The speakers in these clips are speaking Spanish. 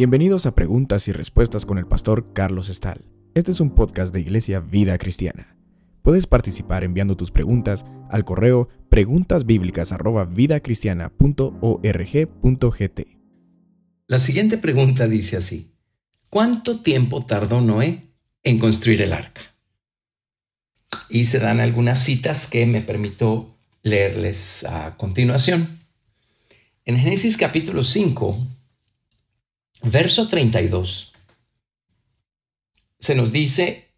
Bienvenidos a Preguntas y Respuestas con el pastor Carlos Estal. Este es un podcast de Iglesia Vida Cristiana. Puedes participar enviando tus preguntas al correo preguntasbiblicas@vidacristiana.org.gt. La siguiente pregunta dice así: ¿Cuánto tiempo tardó Noé en construir el arca? Y se dan algunas citas que me permito leerles a continuación. En Génesis capítulo 5, verso 32, se nos dice,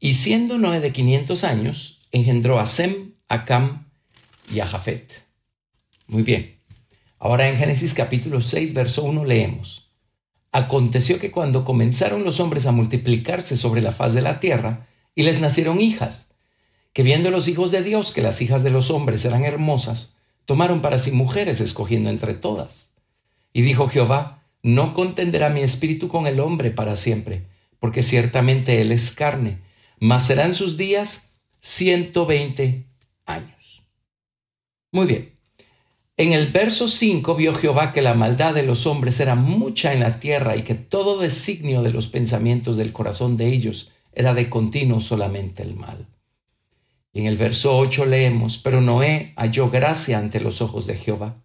y siendo Noé de 500 años, engendró a Sem, a Cam y a Jafet. Muy bien. Ahora en Génesis capítulo 6, verso 1 leemos, Aconteció que cuando comenzaron los hombres a multiplicarse sobre la faz de la tierra, y les nacieron hijas, que viendo los hijos de Dios que las hijas de los hombres eran hermosas, tomaron para sí mujeres escogiendo entre todas. Y dijo Jehová, no contenderá mi espíritu con el hombre para siempre, porque ciertamente él es carne, mas serán sus días ciento veinte años. Muy bien. En el verso 5 vio Jehová que la maldad de los hombres era mucha en la tierra y que todo designio de los pensamientos del corazón de ellos era de continuo solamente el mal. Y en el verso 8 leemos, pero Noé halló gracia ante los ojos de Jehová.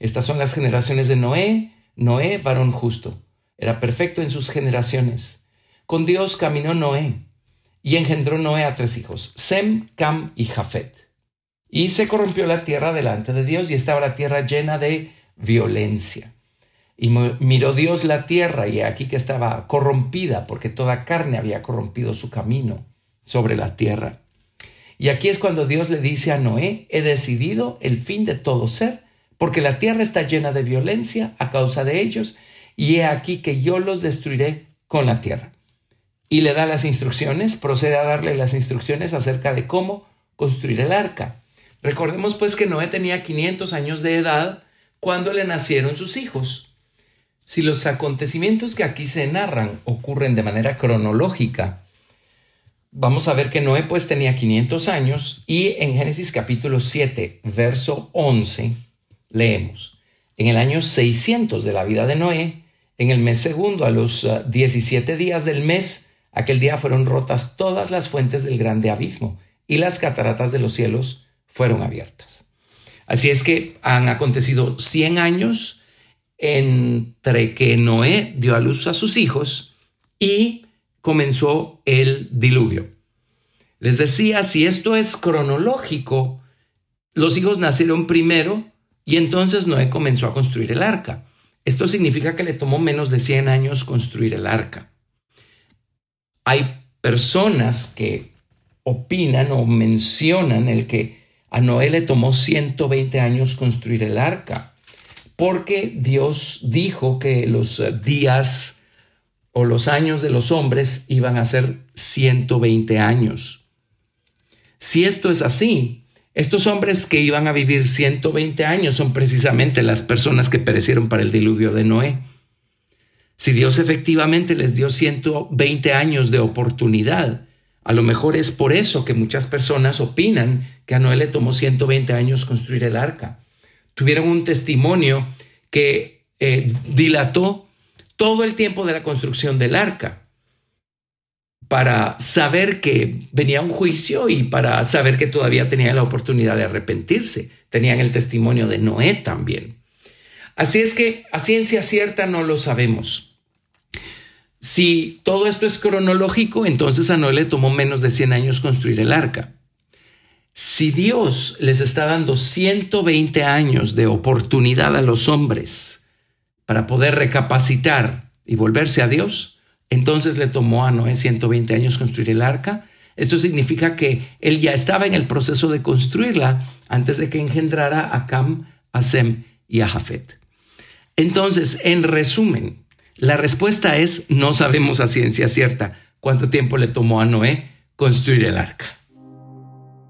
Estas son las generaciones de Noé, Noé, varón justo, era perfecto en sus generaciones. Con Dios caminó Noé y engendró Noé a tres hijos, Sem, Cam y Jafet. Y se corrompió la tierra delante de Dios y estaba la tierra llena de violencia. Y miró Dios la tierra y aquí que estaba corrompida porque toda carne había corrompido su camino sobre la tierra. Y aquí es cuando Dios le dice a Noé, he decidido el fin de todo ser porque la tierra está llena de violencia a causa de ellos, y he aquí que yo los destruiré con la tierra. Y le da las instrucciones, procede a darle las instrucciones acerca de cómo construir el arca. Recordemos pues que Noé tenía 500 años de edad cuando le nacieron sus hijos. Si los acontecimientos que aquí se narran ocurren de manera cronológica, vamos a ver que Noé pues tenía 500 años y en Génesis capítulo 7, verso 11, leemos, en el año 600 de la vida de Noé, en el mes segundo, a los 17 ah, días del mes, aquel día fueron rotas todas las fuentes del grande abismo y las cataratas de los cielos fueron abiertas. Así es que han acontecido 100 años entre que Noé dio a luz a sus hijos y comenzó el diluvio. Les decía, si esto es cronológico, los hijos nacieron primero y entonces Noé comenzó a construir el arca. Esto significa que le tomó menos de 100 años construir el arca. Hay personas que opinan o mencionan el que a Noé le tomó 120 años construir el arca, porque Dios dijo que los días o los años de los hombres iban a ser 120 años. Si esto es así, estos hombres que iban a vivir 120 años son precisamente las personas que perecieron para el diluvio de Noé. Si Dios efectivamente les dio 120 años de oportunidad, a lo mejor es por eso que muchas personas opinan que a Noé le tomó 120 años construir el arca. Tuvieron un testimonio que eh, dilató todo el tiempo de la construcción del arca para saber que venía un juicio y para saber que todavía tenía la oportunidad de arrepentirse. Tenían el testimonio de Noé también. Así es que a ciencia cierta no lo sabemos. Si todo esto es cronológico, entonces a Noé le tomó menos de 100 años construir el arca. Si Dios les está dando 120 años de oportunidad a los hombres para poder recapacitar y volverse a Dios, entonces le tomó a Noé 120 años construir el arca. Esto significa que él ya estaba en el proceso de construirla antes de que engendrara a Cam, a Sem y a Jafet. Entonces, en resumen, la respuesta es no sabemos a ciencia cierta cuánto tiempo le tomó a Noé construir el arca.